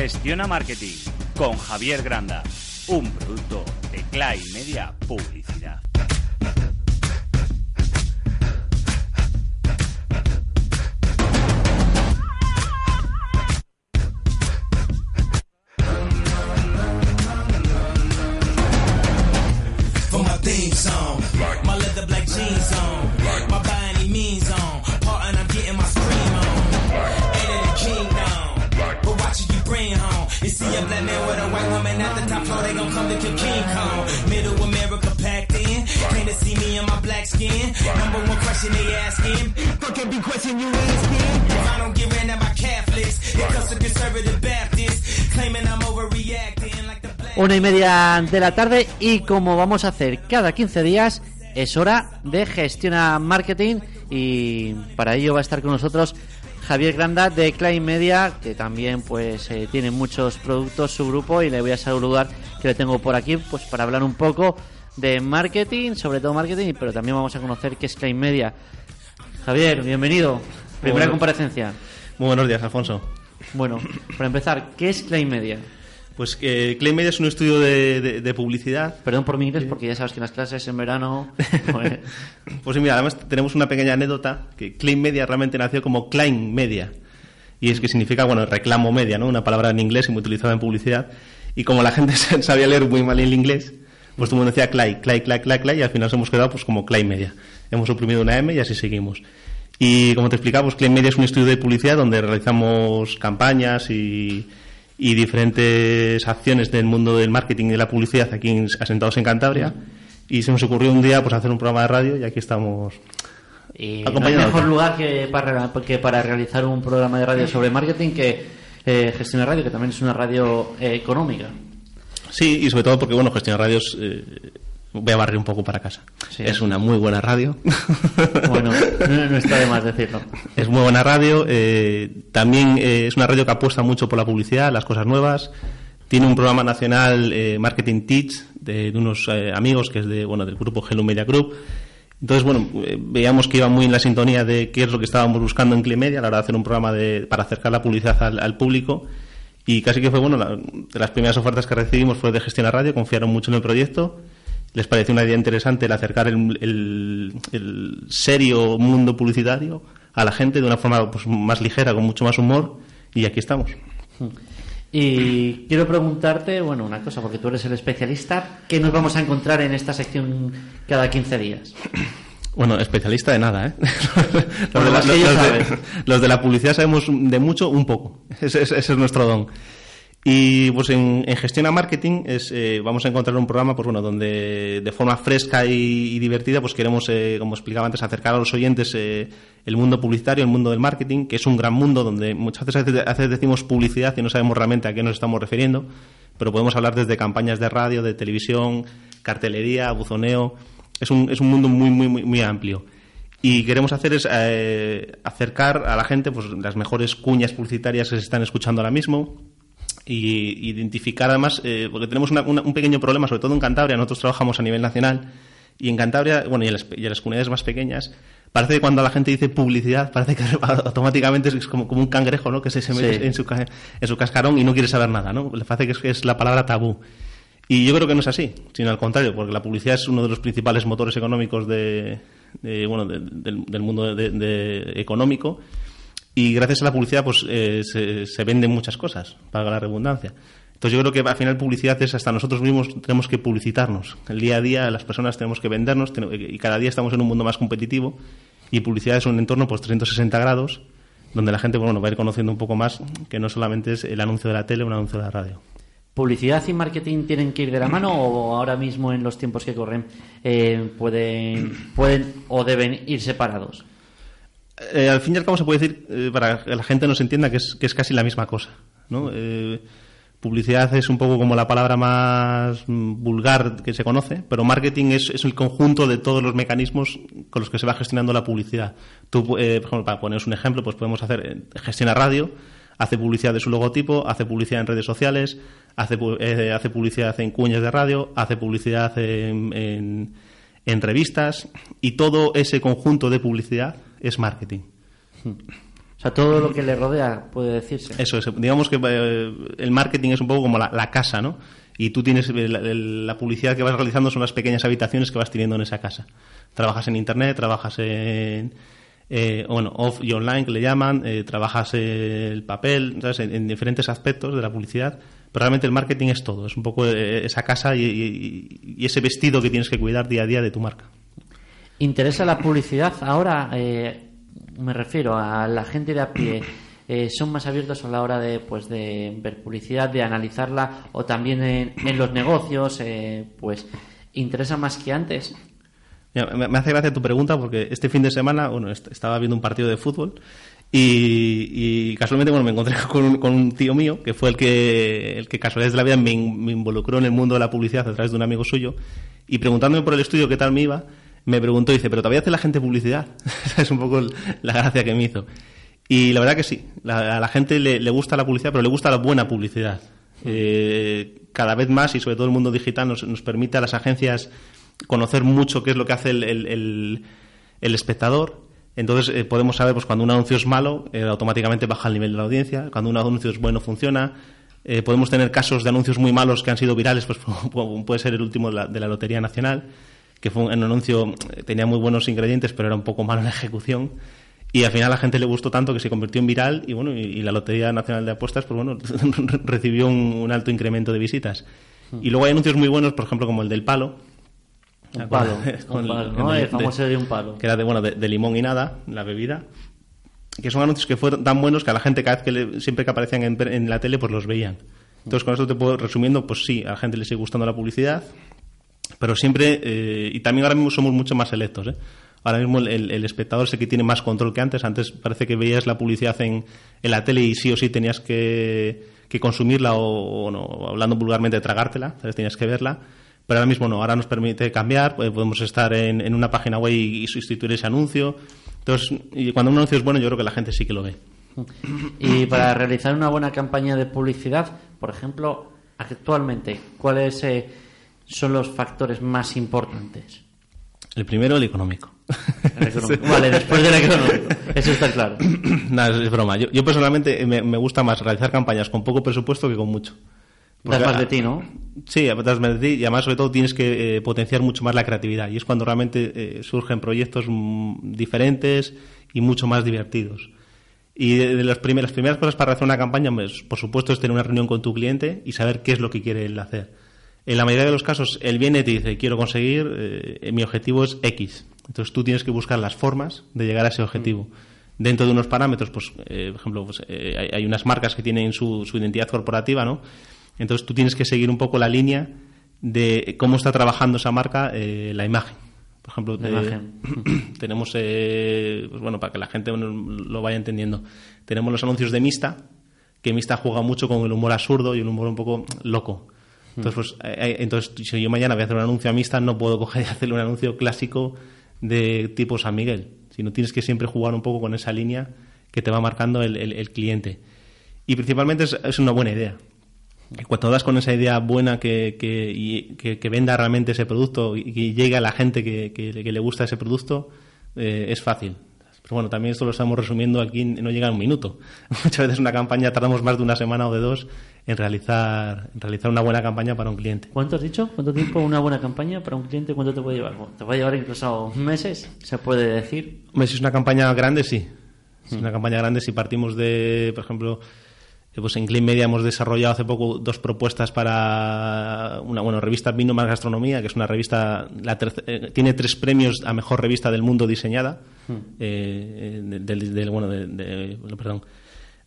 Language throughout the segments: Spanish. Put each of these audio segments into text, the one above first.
Gestiona Marketing con Javier Granda, un producto de Clay Media Publicidad. Una y media de la tarde y como vamos a hacer cada 15 días, es hora de Gestiona Marketing y para ello va a estar con nosotros Javier Granda de Klein Media, que también pues eh, tiene muchos productos su grupo y le voy a saludar que le tengo por aquí pues para hablar un poco de marketing, sobre todo marketing, pero también vamos a conocer qué es Klein Media. Javier, bienvenido. Primera Bueno. comparecencia. Muy buenos días, Alfonso. Bueno, para empezar, ¿qué es Klein Media? Pues eh, Clay Media es un estudio de, de- de publicidad. Perdón por mi inglés, porque ya sabes que en las clases en verano. pues, Pues mira, además tenemos una pequeña anécdota que Clay Media realmente nació como Klein Media. Y es que significa, bueno, reclamo media, ¿no? Una palabra en inglés y muy utilizada en publicidad. Y como la gente sabía leer muy mal el inglés, pues mundo decía Clay, Clay, Clay, Clay, Clay, y al final nos hemos quedado pues como Clay Media. Hemos suprimido una M y así seguimos. Y como te explicaba, pues Clay Media es un estudio de publicidad donde realizamos campañas y, y diferentes acciones del mundo del marketing y de la publicidad aquí en- asentados en Cantabria. Y se nos ocurrió un día pues hacer un programa de radio y aquí estamos. y no hay mejor lugar que para, que para realizar un programa de radio sobre marketing que eh, Gestión de Radio, que también es una radio eh, económica. Sí, y sobre todo porque, bueno, Gestión Radios, eh, voy a barrer un poco para casa. Sí. es una muy buena radio. Bueno, no, está de más decirlo. Es muy buena radio. eh, también eh, es una radio que apuesta mucho por la publicidad, las cosas nuevas. Tiene un programa nacional, eh, Marketing Teach, de, de unos eh, amigos que es de, bueno, del grupo Hello Media Group. Entonces, bueno, veíamos que iba muy en la sintonía de qué es lo que estábamos buscando en Climedia a la hora de hacer un programa de, para acercar la publicidad al, al público. Y casi que fue, bueno, las primeras ofertas que recibimos fue de Gestión a Radio, confiaron mucho en el proyecto. Les pareció una idea interesante el acercar el, el- el serio mundo publicitario a la gente de una forma pues, más ligera, con mucho más humor. Y aquí estamos. Y quiero preguntarte, bueno, una cosa, porque tú eres el especialista, ¿qué nos vamos a encontrar en esta sección cada 15 días? Bueno, especialista de nada, ¿eh? los, Bueno, de la, más que yo los de- sabes. los de la publicidad sabemos de mucho, un poco. Ese, ese- ese es nuestro don. Y pues en, en gestión a marketing es, eh, vamos a encontrar un programa pues bueno donde de forma fresca y, y divertida pues queremos eh, como explicaba antes acercar a los oyentes eh, el mundo publicitario el mundo del marketing que es un gran mundo donde muchas veces, a veces decimos publicidad y no sabemos realmente a qué nos estamos refiriendo pero podemos hablar desde campañas de radio de televisión cartelería buzoneo es un, es un mundo muy muy muy, muy amplio y queremos hacer es eh, acercar a la gente pues las mejores cuñas publicitarias que se están escuchando ahora mismo y identificar además, eh, porque tenemos una- una- un pequeño problema, sobre todo en Cantabria, nosotros trabajamos a nivel nacional, y en Cantabria, bueno, y en las, y en las comunidades más pequeñas, parece que cuando la gente dice publicidad, parece que automáticamente es como, como un cangrejo, ¿no? Que se, se mete Sí. en, su, en su cascarón y no quiere saber nada, ¿no? Le parece que es, que es la palabra tabú. Y yo creo que no es así, sino al contrario, porque la publicidad es uno de los principales motores económicos de, bueno, de- del, mundo económico y gracias a la publicidad pues eh, se, se venden muchas cosas, para la redundancia. Entonces yo creo que al final publicidad es hasta nosotros mismos tenemos que publicitarnos. El día a día las personas tenemos que vendernos y cada día estamos en un mundo más competitivo y publicidad es un entorno pues 360 grados donde la gente bueno, va a ir conociendo un poco más que no solamente es el anuncio de la tele o un anuncio de la radio. ¿Publicidad y marketing tienen que ir de la mano o ahora mismo en los tiempos que corren eh, pueden, pueden o deben ir separados? Eh, al fin y al cabo se puede decir, eh, para que la gente nos entienda, que es, que es casi la misma cosa. ¿no? Publicidad es un poco como la palabra más mm, vulgar que se conoce, pero marketing es, es el conjunto de todos los mecanismos con los que se va gestionando la publicidad. Tú, por ejemplo, para poneros un ejemplo, pues podemos hacer, eh, gestiona radio, hace publicidad de su logotipo, hace publicidad en redes sociales, hace, eh, hace publicidad en cuñas de radio, hace publicidad en, en- en revistas y todo ese conjunto de publicidad es marketing. O sea, todo lo que le rodea puede decirse. Eso es, digamos que eh, el marketing es un poco como la, la casa, ¿no? Y tú tienes eh, la, la publicidad que vas realizando son las pequeñas habitaciones que vas teniendo en esa casa. Trabajas en internet, trabajas en eh, bueno, off y online que le llaman, eh, trabajas el papel. En, en diferentes aspectos de la publicidad, pero realmente el marketing es todo, es un poco eh, esa casa y, ese vestido que tienes que cuidar día a día de tu marca. ¿Interesa la publicidad ahora? eh, me refiero a la gente de a pie. ¿Son más abiertos a la hora de, pues, de ver publicidad, de analizarla o también en, en los negocios? eh, pues, ¿interesa más que antes? Me hace gracia tu pregunta porque este fin de semana bueno, est- estaba viendo un partido de fútbol y, y casualmente bueno, me encontré con un, con un tío mío que fue el que, el que casualidades de la vida me, in- me involucró en el mundo de la publicidad a través de un amigo suyo y preguntándome por el estudio qué tal me iba, me preguntó, dice, ¿pero todavía hace la gente publicidad? Es un poco la gracia que me hizo. Y la verdad que sí, a la gente le, le gusta la publicidad, pero le gusta la buena publicidad. Eh, cada vez más, y sobre todo el mundo digital, nos, nos permite a las agencias conocer mucho qué es lo que hace el, el- el- el espectador. Entonces eh, podemos saber pues, cuando un anuncio es malo, eh, automáticamente baja el nivel de la audiencia. Cuando un anuncio es bueno, funciona. Eh, podemos tener casos de anuncios muy malos que han sido virales, pues puede ser el último de la, de la Lotería Nacional, que fue un, un anuncio, tenía muy buenos ingredientes, pero era un poco malo en la ejecución. Y al final a la gente le gustó tanto que se convirtió en viral y bueno y, y la Lotería Nacional de Apuestas pues bueno recibió un, un alto incremento de visitas. Y luego hay anuncios muy buenos, por ejemplo, como el del palo. Un palo, Con un palo, ¿no? El famoso de un palo. Que era de, bueno, de, de limón y nada, la bebida. Que son anuncios que fueron tan buenos que a la gente cada vez que le- siempre que aparecían en, en la tele pues los veían. Entonces con esto te puedo resumiendo, pues sí, a la gente le sigue gustando la publicidad, pero siempre, eh, y también ahora mismo somos mucho más selectos. ¿eh? Ahora mismo el, el- el espectador sé que tiene más control que antes. Antes parece que veías la publicidad en, en la tele y sí o sí tenías que, que consumirla o, o no, hablando vulgarmente, tragártela, ¿sabes? tenías que verla. Pero ahora mismo no, ahora nos permite cambiar, pues podemos estar en, en una página web y, y sustituir ese anuncio. Entonces, y cuando un anuncio es bueno, yo creo que la gente sí que lo ve. Y para realizar una buena campaña de publicidad, por ejemplo, actualmente, ¿cuáles eh, son los factores más importantes? El primero, el económico. El económico. Vale, después del económico. Eso está claro. Nada, es, es broma. Yo, yo personalmente me, me gusta más realizar campañas con poco presupuesto que con mucho. Das Porque, más de ti, ¿no? Sí, das más de ti y además sobre todo tienes que eh, potenciar mucho más la creatividad y es cuando realmente eh, surgen proyectos mm, diferentes y mucho más divertidos. Y de, de las, primeras, las primeras cosas para realizar una campaña, pues, por supuesto, es tener una reunión con tu cliente y saber qué es lo que quiere él hacer. En la mayoría de los casos, él viene y te dice, quiero conseguir, eh, mi objetivo es X. Entonces tú tienes que buscar las formas de llegar a ese objetivo. Dentro de unos parámetros, pues, eh, por ejemplo, pues, eh, hay, hay unas marcas que tienen su, su identidad corporativa, ¿no? Entonces tú tienes que seguir un poco la línea de cómo está trabajando esa marca eh, la imagen. Por ejemplo, La eh, imagen. tenemos, eh, pues bueno, para que la gente lo vaya entendiendo, tenemos los anuncios de Mista, que Mista juega mucho con el humor absurdo y un humor un poco loco. Entonces, pues, eh, eh, entonces, si yo mañana voy a hacer un anuncio a Mista, no puedo coger y hacerle un anuncio clásico de tipo San Miguel, sino tienes que siempre jugar un poco con esa línea que te va marcando el, el- el cliente. Y principalmente es, es una buena idea. Y cuando das con esa idea buena que, que, y- que- que venda realmente ese producto y que llegue a la gente que, que- que le gusta ese producto, eh, es fácil. Pero bueno, también esto lo estamos resumiendo aquí, no llega a un minuto. Muchas veces una campaña tardamos más de una semana o de dos en realizar, en realizar una buena campaña para un cliente. ¿Cuánto has dicho? ¿Cuánto tiempo una buena campaña para un cliente? ¿Cuánto te puede llevar? Bueno, ¿Te puede llevar incluso meses? ¿Se puede decir? Si es una campaña grande, sí. Si es una campaña grande, si partimos de, por ejemplo, pues en Clean Media hemos desarrollado hace poco dos propuestas para una bueno, revista Vino más Gastronomía, que es una revista, la eh, tiene tres premios a mejor revista del mundo diseñada, eh, eh, del, del- bueno, de- de- bueno, perdón,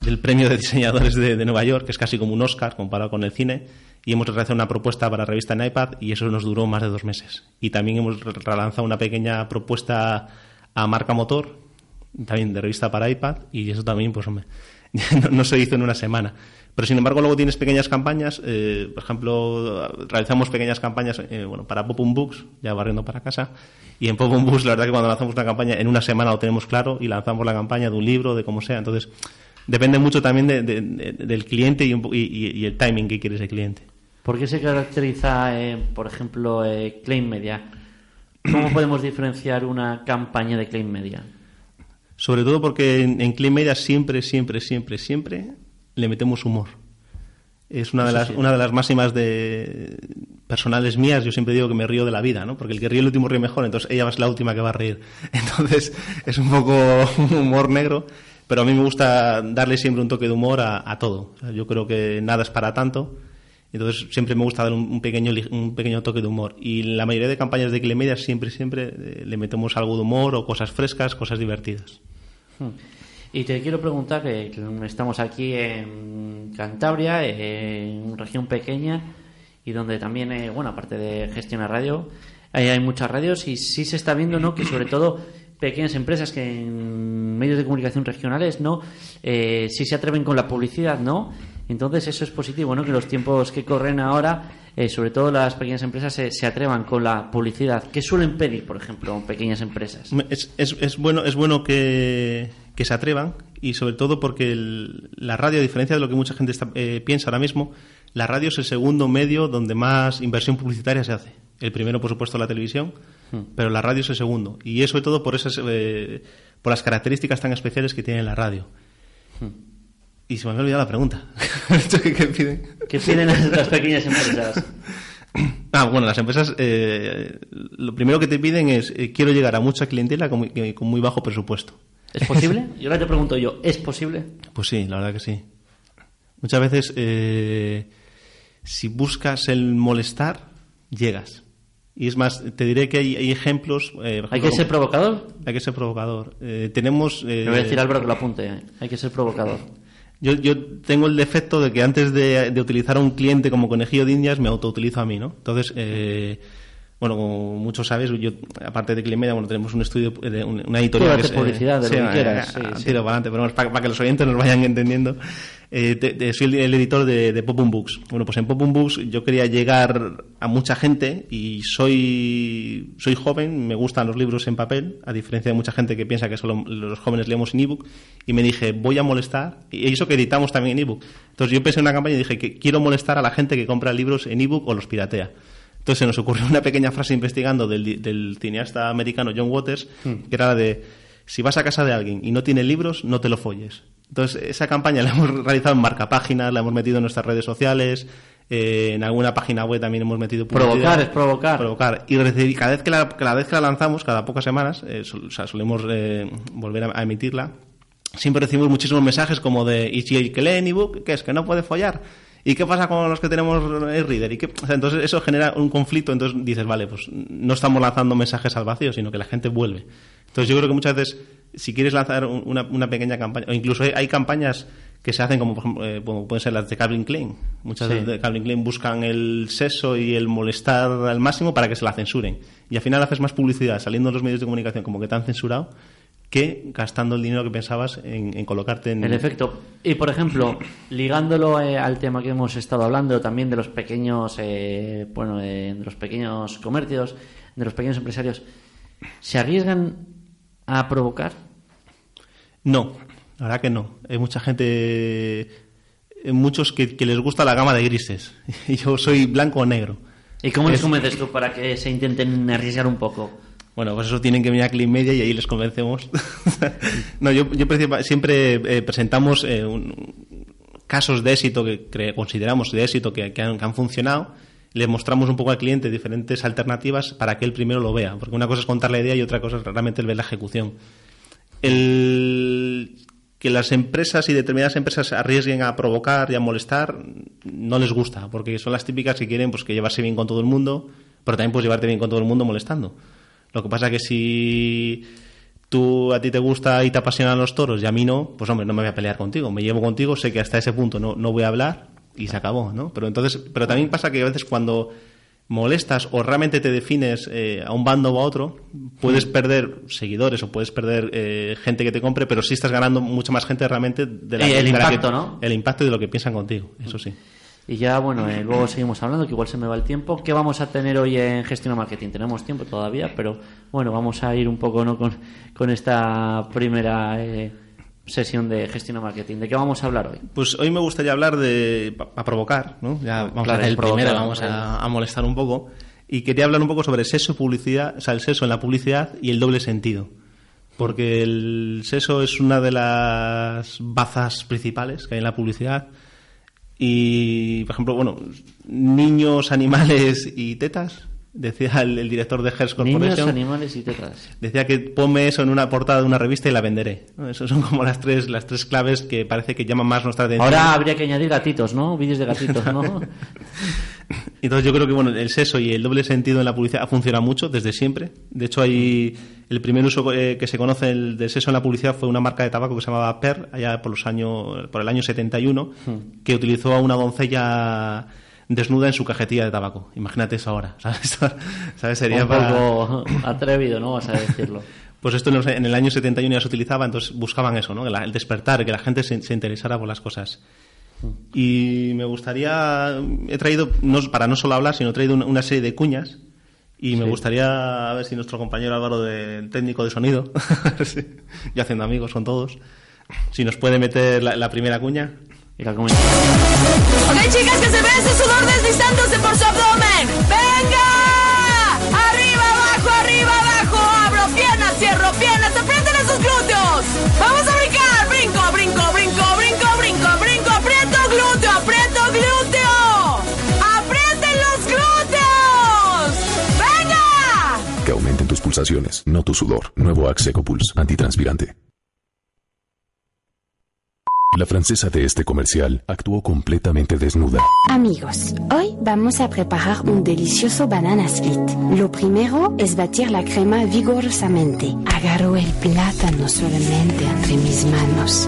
del premio de diseñadores de, de Nueva York, que es casi como un Oscar comparado con el cine, y hemos realizado una propuesta para la revista en iPad y eso nos duró más de dos meses. Y también hemos re- relanzado una pequeña propuesta a marca motor, también de revista para iPad, y eso también, pues hombre, no, se hizo en una semana. Pero sin embargo, luego tienes pequeñas campañas. eh, por ejemplo, realizamos pequeñas campañas eh, bueno, para Popum Books, ya barriendo para casa. Y en Popum Books, la verdad que cuando lanzamos una campaña, en una semana lo tenemos claro y lanzamos la campaña de un libro, de como sea. Entonces, depende mucho también de- de- de- del cliente y, un y el timing que quiere ese cliente. ¿Por qué se caracteriza, eh, por ejemplo, eh, Claim Media? ¿Cómo podemos diferenciar una campaña de Claim Media? Sobre todo porque en, en Clean Media siempre, siempre, siempre, siempre le metemos humor. Es una de, Eso las, sí. una de las máximas de personales mías. Yo siempre digo que me río de la vida, ¿no? Porque el que ríe el último ríe mejor, entonces ella es la última que va a reír. Entonces es un poco un humor negro, pero a mí me gusta darle siempre un toque de humor a, a todo. O sea, yo creo que nada es para tanto. Entonces siempre me gusta dar un, pequeño un pequeño toque de humor. Y la mayoría de campañas de Clean Media siempre, siempre eh, le metemos algo de humor o cosas frescas, cosas divertidas. Hmm. Y te quiero preguntar que, estamos aquí en Cantabria, en una región pequeña y donde también, eh, bueno, aparte de gestionar radio, hay muchas radios y sí se está viendo, ¿no? Que sobre todo pequeñas empresas que en medios de comunicación regionales, ¿no? Eh, sí se atreven con la publicidad, ¿no? Entonces eso es positivo, ¿no? Que los tiempos que corren ahora, eh, sobre todo las pequeñas empresas, se, se atrevan con la publicidad. ¿Qué suelen pedir, por ejemplo, pequeñas empresas? Es, es- es bueno, es bueno que, que se atrevan y sobre todo porque el- la radio, a diferencia de lo que mucha gente está- eh, piensa ahora mismo, la radio es el segundo medio donde más inversión publicitaria se hace. El primero, por supuesto, la televisión, pero la radio es el segundo. Y es sobre todo por, esas, eh, por las características tan especiales que tiene la radio. Y se me había olvidado la pregunta. ¿Qué, piden? ¿Qué piden las, las pequeñas empresas? Ah, bueno, las empresas eh, lo primero que te piden es eh, quiero llegar a mucha clientela con muy, con muy bajo presupuesto. ¿Es posible? Y ahora te pregunto yo, ¿es posible? Pues sí, la verdad que sí. Muchas veces, eh, si buscas el molestar, llegas. Y es más, te diré que hay, hay ejemplos. eh, ¿Hay que ser provocador? hay que ser provocador. Eh, tenemos. eh, Le voy a decir a Álvaro que lo apunte. Hay que ser provocador. Yo, yo tengo el defecto de que antes de, de utilizar a un cliente como conejillo de indias, me autoutilizo a mí, ¿no? Entonces, eh, bueno, como muchos sabes, yo, aparte de Climedia, bueno, tenemos un estudio, de un- una editorial. Que es, eh, publicidad de lo que eh, quieras, eh, sí, sí. tiro para adelante, pero vamos, para, para que los oyentes nos vayan entendiendo. Eh, te- te- soy el, el editor de, de Popum Books. Bueno, pues en Popum Books yo quería llegar a mucha gente y soy, soy joven, me gustan los libros en papel, a diferencia de mucha gente que piensa que solo los jóvenes leemos en ebook, y me dije, voy a molestar, y eso que editamos también en ebook. Entonces yo pensé en una campaña y dije que quiero molestar a la gente que compra libros en ebook o los piratea. Entonces se nos ocurrió una pequeña frase investigando del, del cineasta americano John Waters, que era la de, si vas a casa de alguien y no tiene libros, no te lo folles. Entonces esa campaña la hemos realizado en marcapáginas, la hemos metido en nuestras redes sociales, eh, en alguna página web también hemos metido. Provocar es provocar. Provocar. Y recibí- cada vez que la, cada vez que la lanzamos, cada pocas semanas, eh, sol- o sea, solemos eh, volver a, a emitirla, siempre recibimos muchísimos mensajes como de, ¿y si el que lee en ebook, qué es? ¿Que no puede follar? ¿Y qué pasa con los que tenemos el reader? ¿Y qué? o sea, entonces eso genera un conflicto, entonces dices, vale, pues no estamos lanzando mensajes al vacío, sino que la gente vuelve. Entonces yo creo que muchas veces, si quieres lanzar un- una, una pequeña campaña, o incluso hay, hay campañas que se hacen como, por ejemplo, eh, como pueden ser las de Calvin Klein. Muchas Sí. de Calvin Klein buscan el sexo y el molestar al máximo para que se la censuren. Y al final haces más publicidad saliendo en los medios de comunicación como que te han censurado que gastando el dinero que pensabas en, en colocarte en... El efecto. Y por ejemplo, ligándolo eh, al tema que hemos estado hablando también de los pequeños, eh, bueno, eh, de los pequeños comercios, de los pequeños empresarios, ¿se arriesgan a provocar? No, la verdad que no. Hay mucha gente, eh, muchos que, que les gusta la gama de grises. Yo soy blanco o negro. ¿Y cómo les Es- convences tú para que se intenten arriesgar un poco? Bueno, pues eso tienen que venir a Clean Media y ahí les convencemos. no, yo, siempre eh, presentamos eh, un- casos de éxito que consideramos de éxito que, que han, que han funcionado. Le mostramos un poco al cliente diferentes alternativas para que él primero lo vea. Porque una cosa es contar la idea y otra cosa es realmente el ver la ejecución. El que las empresas y determinadas empresas arriesguen a provocar y a molestar no les gusta, porque son las típicas que quieren pues que llevarse bien con todo el mundo, pero también puedes llevarte bien con todo el mundo molestando. Lo que pasa que si tú a ti te gusta y te apasionan los toros y a mí no, pues hombre, no me voy a pelear contigo, me llevo contigo, sé que hasta ese punto no, no voy a hablar y se acabó, ¿no? Pero entonces, pero también pasa que a veces cuando molestas o realmente te defines eh, a un bando o a otro, puedes perder seguidores o puedes perder eh, gente que te compre, pero sí estás ganando mucha más gente realmente de la, el de la impacto, que- ¿no? El impacto y de lo que piensan contigo, eso sí. Y ya, bueno, eh, luego seguimos hablando, que igual se me va el tiempo. ¿Qué vamos a tener hoy en Gestión Marketing? Tenemos tiempo todavía, pero bueno, vamos a ir un poco ¿no? con, con esta primera eh, sesión de Gestión Marketing. ¿De qué vamos a hablar hoy? Pues hoy me gustaría hablar de. a provocar, ¿no? Ya vamos Claro, a hacer el provocar, primero, vamos a, a molestar un poco. Y quería hablar un poco sobre sexo publicidad, o sea, el sexo en la publicidad y el doble sentido. Porque el sexo es una de las bazas principales que hay en la publicidad. Y, por ejemplo, bueno, niños, animales y tetas, decía el, el director de Hearst Niños, Corporation. animales y tetas. Decía que ponme eso en una portada de una revista y la venderé. ¿no? Esas son como las tres, las tres claves que parece que llaman más nuestra atención. Ahora habría que añadir gatitos, ¿no? Vídeos de gatitos, ¿no? Entonces yo creo que bueno, el sexo y el doble sentido en la publicidad ha funcionado mucho desde siempre. De hecho, hay el primer uso eh, que se conoce el- del sexo en la publicidad fue una marca de tabaco que se llamaba Per, allá por los años, por el año 71, que utilizó a una doncella desnuda en su cajetilla de tabaco. Imagínate eso ahora, ¿sabes? ¿sabes? Sería un para- poco atrevido, ¿no? Vas a decirlo. Pues esto en, el año 71 ya se utilizaba, entonces buscaban eso, ¿no? El, el despertar, que la gente se, se interesara por las cosas. Y me gustaría, he traído, no, para no solo hablar, sino he traído una, una serie de cuñas. Y me gustaría a ver si nuestro compañero Álvaro, de, técnico de sonido, sí, yo haciendo amigos con todos, si nos puede meter la, la primera cuña. Y la. Ok, chicas, que se vea ese sudor deslizándose por su abdomen. ¡Venga! Arriba, abajo, arriba, abajo. Abro piernas, cierro piernas. No tu sudor. Nuevo Axe EcoPulse, antitranspirante. La francesa de este comercial actuó completamente desnuda. Amigos, hoy vamos a preparar un delicioso banana split. Lo primero es batir la crema vigorosamente. Agarro el plátano suavemente entre mis manos.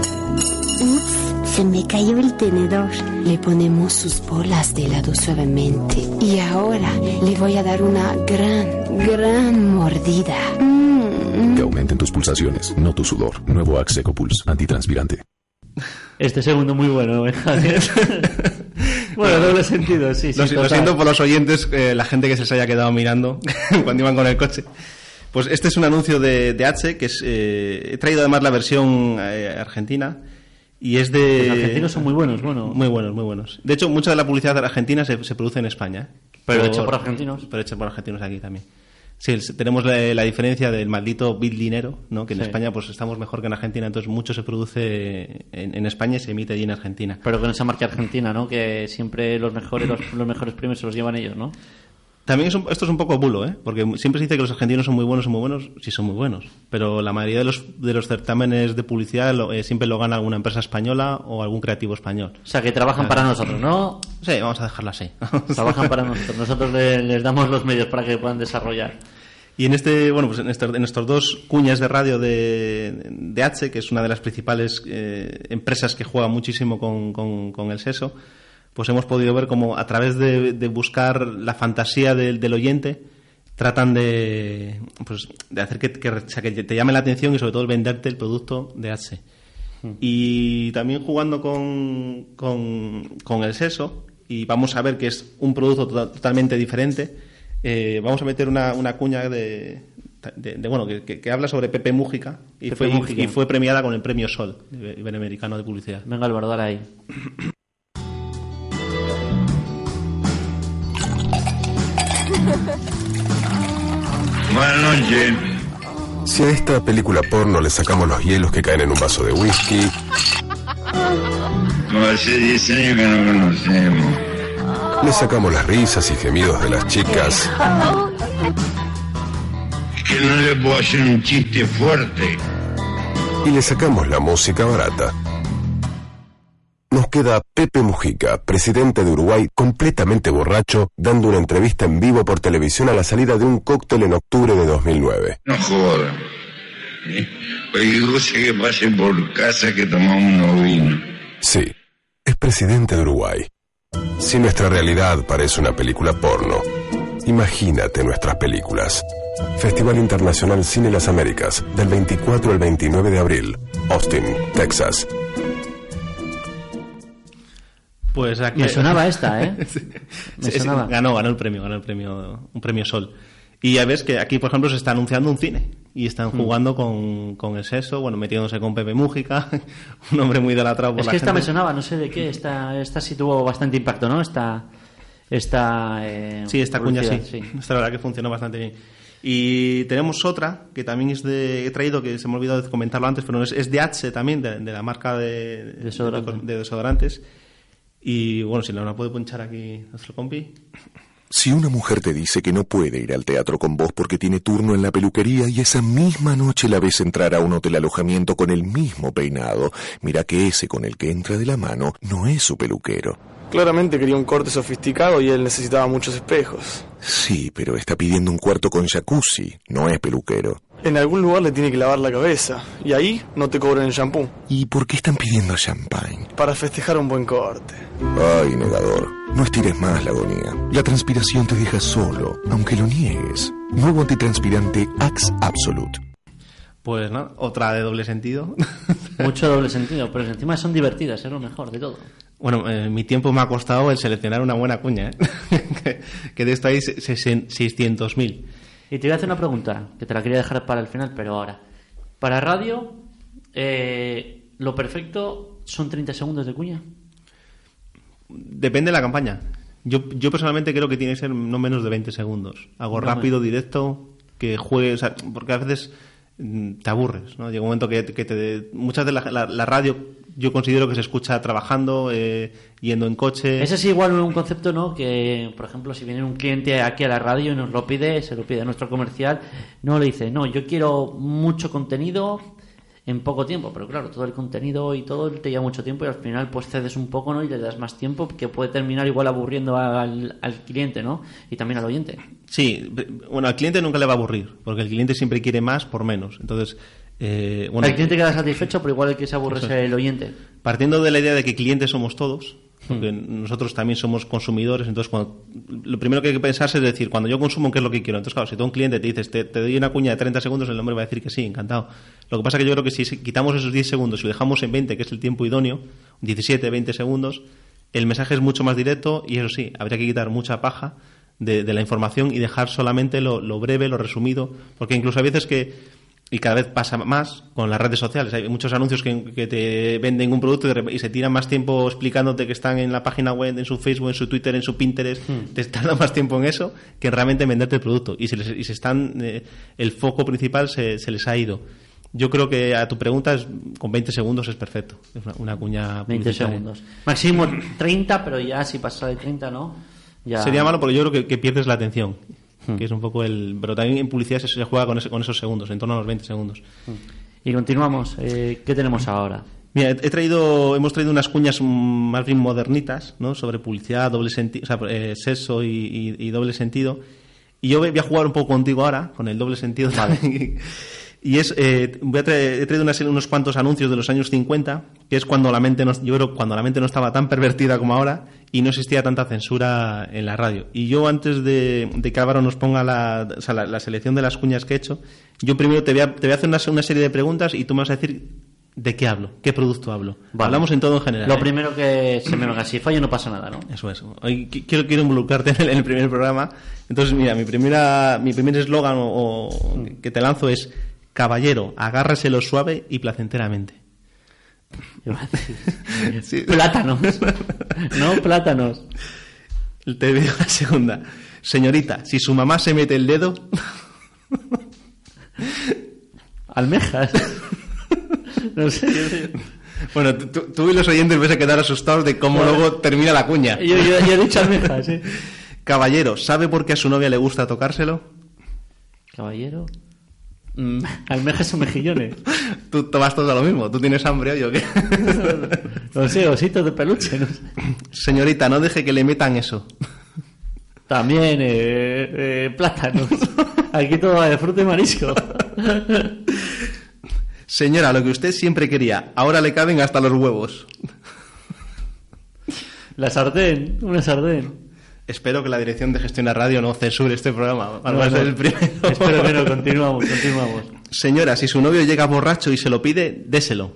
Ups, se me cayó el tenedor. Le ponemos sus bolas de lado suavemente. Y ahora le voy a dar una gran, gran mordida. Mm. Que aumenten tus pulsaciones, no tu sudor. Nuevo Axe EcoPulse, antitranspirante. Este segundo muy bueno, ¿eh? Javier? bueno, doble sentido, sí, sí. lo, si- lo total. siento por los oyentes, eh, la gente que se les haya quedado mirando cuando iban con el coche. Pues este es un anuncio de, de H, que es, eh, he traído además la versión eh, argentina y es de... Los argentinos son muy buenos, bueno. Muy buenos, muy buenos. De hecho, mucha de la publicidad argentina se, se produce en España. ¿eh? Pero hecha por argentinos. Pero hecha por argentinos aquí también. Sí, tenemos la, la diferencia del maldito bit dinero, ¿no? que en Sí. España pues estamos mejor que en Argentina, entonces mucho se produce en, en España y se emite allí en Argentina. Pero con esa marca argentina, ¿no? Que siempre los mejores, los, los mejores premios se los llevan ellos, ¿no? También es un- esto es un poco bulo, ¿eh? porque siempre se dice que los argentinos son muy buenos, son muy buenos, sí son muy buenos, pero la mayoría de los, de los certámenes de publicidad lo- eh, siempre lo gana alguna empresa española o algún creativo español. O sea, que trabajan para nosotros, ¿no? Sí, vamos a dejarlo así. Trabajan para nosotros. Nosotros le- les damos los medios para que puedan desarrollar. Y en este, bueno, pues en, este- en estos dos cuñas de radio de, de H, que es una de las principales eh, empresas que juega muchísimo con, con- con el seso, pues hemos podido ver cómo a través de, de buscar la fantasía del, del oyente tratan de, pues, de hacer que, que, te llame la atención y sobre todo el venderte el producto de H. Y también jugando con, con, con el seso, y vamos a ver que es un producto to- totalmente diferente, eh, vamos a meter una, una cuña de, de- de, bueno que, que- que habla sobre Pepe Mújica y, Pepe fue, Mújica. y fue premiada con el premio Sol Iberoamericano de Publicidad. Venga, Álvaro, dale ahí. Si a esta película porno le sacamos los hielos que caen en un vaso de whisky, Como hace 10 años que no conocemos. le sacamos las risas y gemidos de las chicas, Es que no le puedo hacer un chiste fuerte. y le sacamos la música barata. Nos queda Pepe Mujica, presidente de Uruguay, completamente borracho, dando una entrevista en vivo por televisión a la salida de un cóctel en octubre de 2009. No jodan. Que pase por casa que tomamos unos. Sí, es presidente de Uruguay. Si nuestra realidad parece una película porno, Imagínate nuestras películas. Festival Internacional Cine Las Américas, del 24 al 29 de abril. Austin, Texas. Pues aquí... Me sonaba esta, ¿eh? Sí. Me Sí, sí, sonaba. ganó, ganó el premio, ganó el premio, un premio Sol. Y ya ves que aquí, por ejemplo, se está anunciando un cine y están Mm. jugando con, con el sexo, bueno, metiéndose con Pepe Mújica, un hombre muy idolatrado por Es la que esta me sonaba, no sé de qué. Esta, esta sí tuvo bastante impacto, ¿no? Esta. Esta. eh, Sí, esta cuña sí. Esta la verdad que funcionó bastante bien. Y tenemos otra que también es de. He traído, que se me ha olvidado de comentarlo antes, pero es, es de Atse también, de, de la marca de desodorantes. Y bueno, si la puede ponchar aquí nuestro compi. Si una mujer te dice que no puede ir al teatro con vos porque tiene turno en la peluquería y esa misma noche la ves entrar a un hotel alojamiento con el mismo peinado, mira que ese con el que entra de la mano no es su peluquero. Claramente quería un corte sofisticado y él necesitaba muchos espejos. Sí, pero está pidiendo un cuarto con jacuzzi, no es peluquero. En algún lugar le tiene que lavar la cabeza y ahí no te cobran el shampoo. ¿Y por qué están pidiendo champagne? Para festejar un buen corte. Ay, negador, no estires más la agonía. La transpiración te deja solo, aunque lo niegues. Nuevo antitranspirante Axe Absolute. Pues nada, otra de doble sentido. Mucho doble sentido, pero encima son divertidas, es lo mejor de todo. Bueno, eh, mi tiempo me ha costado el seleccionar una buena cuña, ¿eh? que, que de esto hay se- se- 600.000. Y te voy a hacer una pregunta, que te la quería dejar para el final, pero ahora. Para radio, eh, lo perfecto son 30 segundos de cuña. Depende de la campaña. Yo, yo personalmente creo que tiene que ser no menos de 20 segundos. Algo No rápido, directo, que juegue, o sea, porque a veces te aburres, ¿no? Llega un momento que, te... Muchas de la, la- la radio yo considero que se escucha trabajando, eh, yendo en coche. Ese es igual un concepto, ¿no? Que, por ejemplo, si viene un cliente aquí a la radio y nos lo pide, se lo pide a nuestro comercial, no le dice, no, yo quiero mucho contenido en poco tiempo, pero claro, todo el contenido y todo te lleva mucho tiempo y al final pues cedes un poco, ¿no? Y le das más tiempo que puede terminar igual aburriendo al cliente, ¿no? Y también al oyente. Sí, bueno, al cliente nunca le va a aburrir, porque el cliente siempre quiere más por menos. Entonces, eh, bueno, el cliente queda satisfecho, pero igual el que se aburre es el oyente. partiendo de la idea de que clientes somos todos, porque Hmm. nosotros también somos consumidores, entonces cuando, lo primero que hay que pensarse es decir, cuando yo consumo, ¿qué es lo que quiero? Entonces, claro, si tú a un cliente te dices, te, te doy una cuña de 30 segundos, el hombre va a decir que sí, encantado. Lo que pasa es que yo creo que si quitamos esos 10 segundos y lo dejamos en 20, que es el tiempo idóneo, 17, 20 segundos, el mensaje es mucho más directo y eso sí, habría que quitar mucha paja de, de la información y dejar solamente lo, lo breve, lo resumido, porque incluso a veces que y cada vez pasa más con las redes sociales. Hay muchos anuncios que, que te venden un producto y, y se tiran más tiempo explicándote que están en la página web, en su Facebook, en su Twitter, en su Pinterest. Te tardan más tiempo en eso que en realmente venderte el producto. Y se, les- y se están, eh, el foco principal se, se les ha ido. Yo creo que a tu pregunta es, con 20 segundos es perfecto. Es una, una cuña 20 publicitaria. segundos. Máximo 30, pero ya si pasa de 30, ¿no? Ya... Sería malo porque yo creo que, que pierdes la atención. Que es un poco el. Pero también en publicidad se, se juega con, ese- con esos segundos, en torno a los 20 segundos. Y continuamos. Eh, ¿Qué tenemos ahora? Mira, he traído, hemos traído unas cuñas más bien modernitas, ¿no? Sobre publicidad, doble sentido, o sea, eh, sexo y, y- y doble sentido. Y yo voy a jugar un poco contigo ahora, con el doble sentido. Y es, eh, voy a traer- he traído una serie- unos cuantos anuncios de los años 50, que es cuando la mente no, yo creo cuando la mente no estaba tan pervertida como ahora y no existía tanta censura en la radio. Y yo antes de, de que Álvaro nos ponga la, o sea, la, la selección de las cuñas que he hecho, yo primero te voy a, te voy a hacer una, una serie de preguntas y tú me vas a decir de qué hablo, qué producto hablo. Vale. Hablamos en todo en general. Lo ¿eh? primero que se me venga, si fallo no pasa nada, ¿no? Eso es. Hoy quiero, quiero involucrarte en el, en el primer programa. Entonces, mira, mi primera, mi primer eslogan o, o que te lanzo es Caballero, agárraselo suave y placenteramente. Sí. Plátanos. no, plátanos. Te digo la segunda. Señorita, si su mamá se mete el dedo, Almejas. no sé. yo- bueno, tú- y los oyentes vais a quedar asustados de cómo luego termina la cuña. Yo, yo- yo he dicho almejas, ¿eh? Caballero, ¿sabe por qué a su novia le gusta tocárselo? Caballero. Mm, almejas o mejillones. Tú tomas todo lo mismo. ¿Tú tienes hambre hoy o qué? No sé, ositos de peluche. No sé. Señorita, no deje que le metan eso. También eh, eh, plátanos. Aquí todo va de fruta y marisco. Señora, lo que usted siempre quería, ahora le caben hasta los huevos. La sartén, una sartén. Espero que la dirección de gestión de radio no censure este programa. Al No, ser no. el primero. Espero que no, continuamos, continuamos. Señora, si su novio llega borracho y se lo pide, déselo.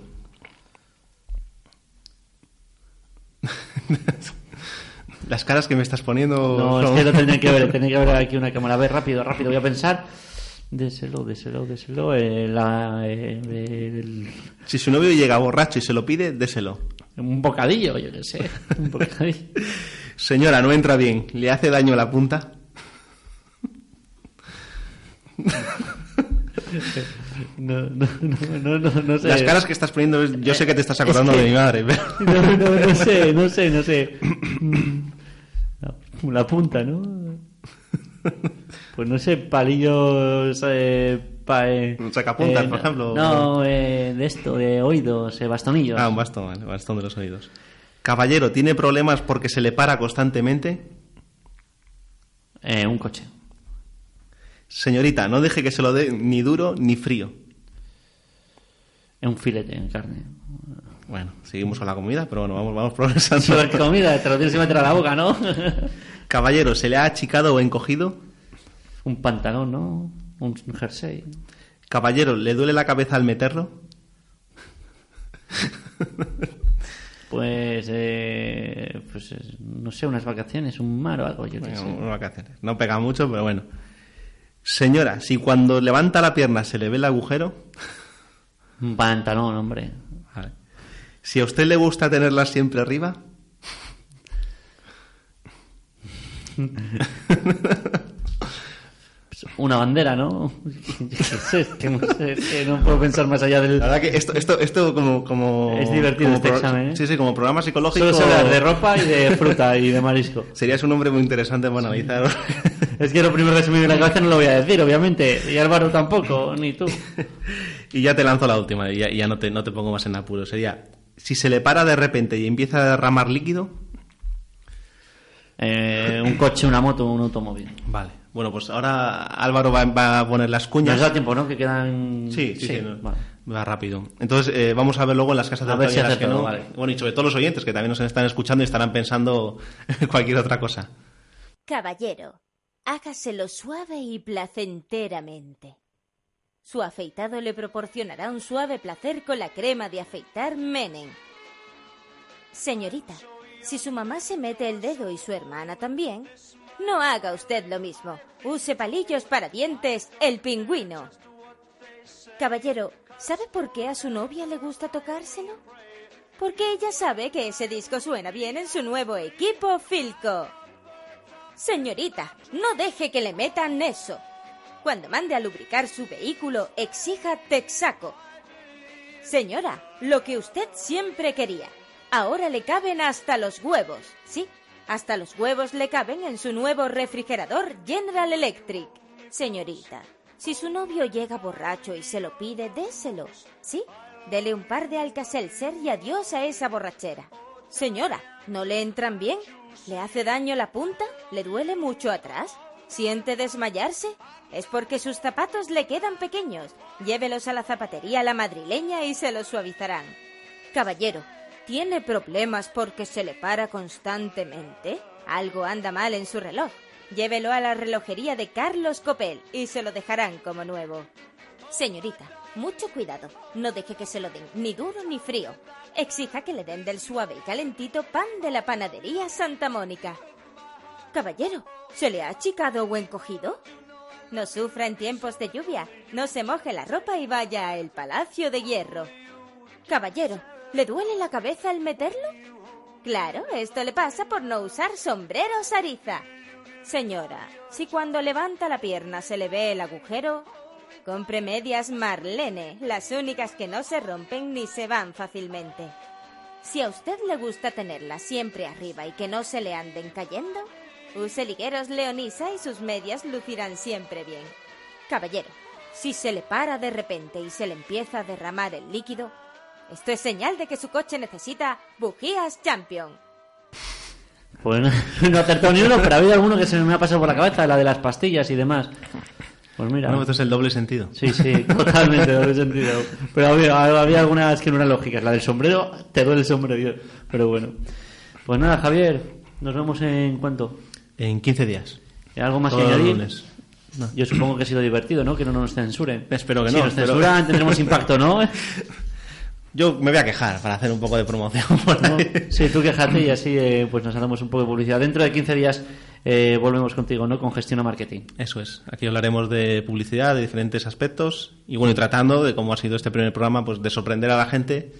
Las caras que me estás poniendo. No, es que lo tendría que ver, que ver aquí una cámara. A ver, rápido, rápido, voy a pensar. Déselo, déselo, déselo. eh, eh, el- Si su novio llega borracho y se lo pide, déselo. Un bocadillo, yo qué sé. Un bocadillo. Señora, no entra bien. ¿Le hace daño la punta? No, no, no, no, no, no sé. Las caras que estás poniendo, yo sé que te estás acordando de mi madre. pero- No, no, no sé, no sé, no sé. La, la punta, ¿no? Pues no sé, palillos. Eh, eh, Sacapuntas, eh, por ejemplo. No, eh, de esto, de oídos, eh, bastonillos. Ah, un bastón, vale, bastón de los oídos. Caballero, ¿tiene problemas porque se le para constantemente? Un coche. Señorita, no deje que se lo dé ni duro ni frío. Un filete en carne. Bueno, seguimos con la comida, pero bueno, vamos, vamos progresando. Sobre comida, te lo tienes que meter a la boca, ¿no? Caballero, ¿se le ha achicado o encogido? un pantalón, ¿no? Un jersey. Caballero, ¿le duele la cabeza al meterlo? Pues, eh, pues eh, no sé, unas vacaciones, un mar o algo, yo Bueno, unas vacaciones. No pega mucho, pero bueno. Señora, si cuando levanta la pierna se le ve el agujero, Un pantalón, hombre. Vale. si a usted le gusta tenerla siempre arriba, una bandera, ¿no? Sé, que no, puedo pensar más allá del... la verdad que esto, esto, esto como, como Es divertido como este pro- examen, ¿eh? Sí, sí, como programa psicológico. Solo sé hablar de ropa y de fruta y de marisco. Serías un hombre muy interesante para analizar. Es que lo primero que se me viene la cabeza no lo voy a decir, obviamente. Y Álvaro tampoco, ni tú. y ya te lanzo la última, y ya, y ya no, te, no te pongo más en apuro. Sería, si se le para de repente y empieza a derramar líquido, Eh, un coche, una moto, un automóvil. vale. Bueno, pues ahora Álvaro va, va a poner las cuñas. Nos da tiempo, ¿no? Que quedan... Sí, sí, sí, no, vale. va rápido. Entonces, eh, vamos a ver luego en las casas de A ver Antonio si las que no. vale. Bueno, y sobre todo los oyentes que también nos están escuchando y estarán pensando cualquier otra cosa. Caballero, hágaselo suave y placenteramente. Su afeitado le proporcionará un suave placer con la crema de afeitar Menem. Señorita, si su mamá se mete el dedo y su hermana también, no haga usted lo mismo. Use palillos para dientes, el pingüino. Caballero, ¿sabe por qué a su novia le gusta tocárselo? Porque ella sabe que ese disco suena bien en su nuevo equipo Filco. Señorita, no deje que le metan eso. Cuando mande a lubricar su vehículo, exija Texaco. Señora, lo que usted siempre quería. Ahora le caben hasta los huevos. Sí, hasta los huevos le caben en su nuevo refrigerador General Electric. Señorita, si su novio llega borracho y se lo pide, déselo. Sí, dele un par de Alka-Seltzer y adiós a esa borrachera. Señora, ¿no le entran bien? ¿Le hace daño la punta? ¿Le duele mucho atrás? ¿Siente desmayarse? Es porque sus zapatos le quedan pequeños. Llévelos a la zapatería La Madrileña y se los suavizarán. Caballero, ¿tiene problemas porque se le para constantemente? Algo anda mal en su reloj. Llévelo a la relojería de Carlos Copel y se lo dejarán como nuevo. Señorita, mucho cuidado. No deje que se lo den ni duro ni frío. Exija que le den del suave y calentito pan de la panadería Santa Mónica. Caballero, ¿se le ha achicado o encogido? No sufra en tiempos de lluvia. No se moje la ropa y vaya al Palacio de Hierro. Caballero, ¿le duele la cabeza al meterlo? Claro, esto le pasa por no usar sombrero Sariza. Señora, si cuando levanta la pierna se le ve el agujero, compre medias Marlene, las únicas que no se rompen ni se van fácilmente. Si a usted le gusta tenerlas siempre arriba y que no se le anden cayendo, use ligueros Leonisa y sus medias lucirán siempre bien. Caballero, si se le para de repente y se le empieza a derramar el líquido, esto es señal de que su coche necesita bujías Champion. Pues no, no he acertado ni uno, pero ha habido alguno que se me ha pasado por la cabeza, la de las pastillas y demás. Pues mira. Bueno, esto es el doble sentido. Sí, sí, totalmente doble sentido. Pero había, había algunas que no eran lógicas. La del sombrero, te duele el sombrero, Dios. Pero bueno. Pues nada, Javier, nos vemos en cuanto. En 15 días. ¿Algo más Todos que los añadir? lunes. No. Yo supongo que ha sido divertido, ¿no? Que no nos censuren. Espero que si no, nos pero- censuran tendremos impacto, ¿no? Yo me voy a quejar para hacer un poco de promoción. por ¿No? ahí. Sí, tú quejate y así eh, pues nos hacemos un poco de publicidad. Dentro de 15 días eh, volvemos contigo, ¿no? Con Gestión a Marketing. Eso es. Aquí hablaremos de publicidad, de diferentes aspectos y bueno, y tratando de cómo ha sido este primer programa, pues de sorprender a la gente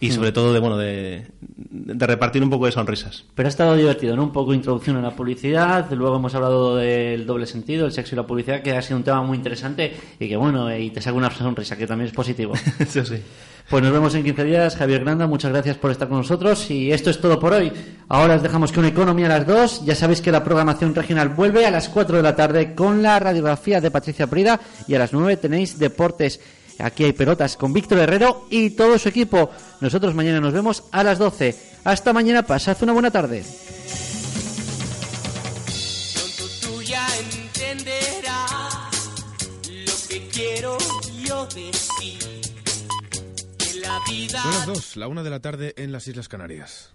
y Mm. sobre todo de bueno, de, de repartir un poco de sonrisas. Pero ha estado divertido, ¿no? Un poco introducción a la publicidad, luego hemos hablado del doble sentido, el sexo y la publicidad, que ha sido un tema muy interesante y que bueno, y te saca una sonrisa, que también es positivo. Eso sí. Pues nos vemos en 15 días, Javier Granda, muchas gracias por estar con nosotros y esto es todo por hoy. Ahora os dejamos con Economía a las 2, ya sabéis que la programación regional vuelve a las 4 de la tarde con la radiografía de Patricia Prida y a las 9 tenéis deportes. Aquí hay pelotas con Víctor Herrero y todo su equipo. Nosotros mañana nos vemos a las 12. Hasta mañana, pasad una buena tarde. Son las dos, la una de la tarde en las Islas Canarias.